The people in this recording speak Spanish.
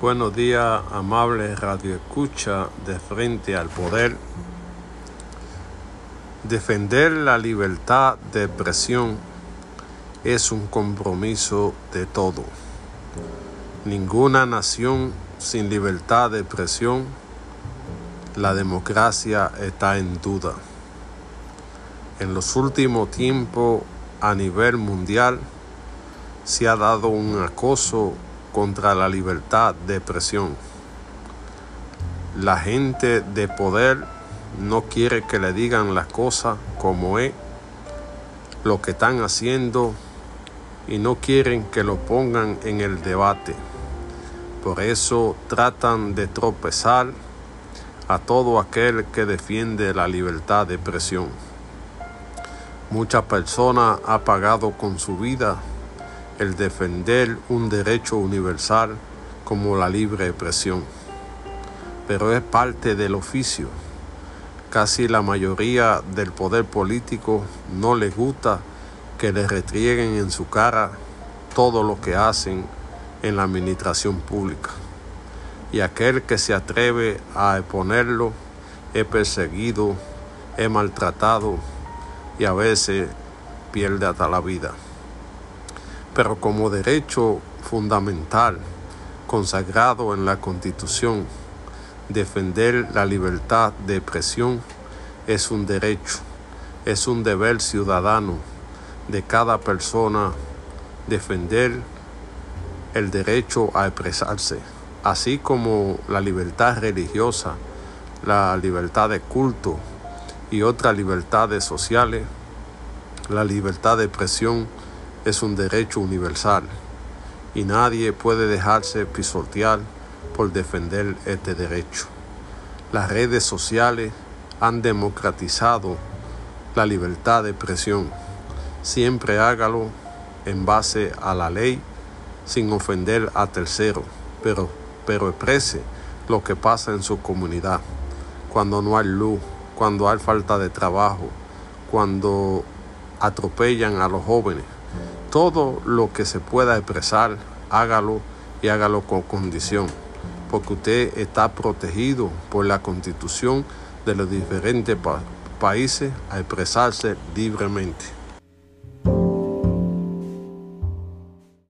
Buenos días, amable radio escucha de frente al poder. Defender la libertad de expresión es un compromiso de todo. Ninguna nación sin libertad de expresión, la democracia está en duda. En los últimos tiempos, a nivel mundial, se ha dado un acoso contra la libertad de expresión. La gente de poder no quiere que le digan las cosas como es, lo que están haciendo y no quieren que lo pongan en el debate. Por eso tratan de tropezar a todo aquel que defiende la libertad de expresión. Muchas personas han pagado con su vida el defender un derecho universal como la libre expresión. Pero es parte del oficio. Casi la mayoría del poder político no les gusta que le retrieguen en su cara todo lo que hacen en la administración pública. Y aquel que se atreve a exponerlo es perseguido, es maltratado y a veces pierde hasta la vida pero como derecho fundamental consagrado en la Constitución, defender la libertad de expresión es un derecho, es un deber ciudadano de cada persona defender el derecho a expresarse, así como la libertad religiosa, la libertad de culto y otras libertades sociales, la libertad de expresión es un derecho universal y nadie puede dejarse pisotear por defender este derecho. Las redes sociales han democratizado la libertad de expresión. Siempre hágalo en base a la ley sin ofender a terceros, pero, pero exprese lo que pasa en su comunidad, cuando no hay luz, cuando hay falta de trabajo, cuando atropellan a los jóvenes, todo lo que se pueda expresar, hágalo y hágalo con condición, porque usted está protegido por la constitución de los diferentes países a expresarse libremente.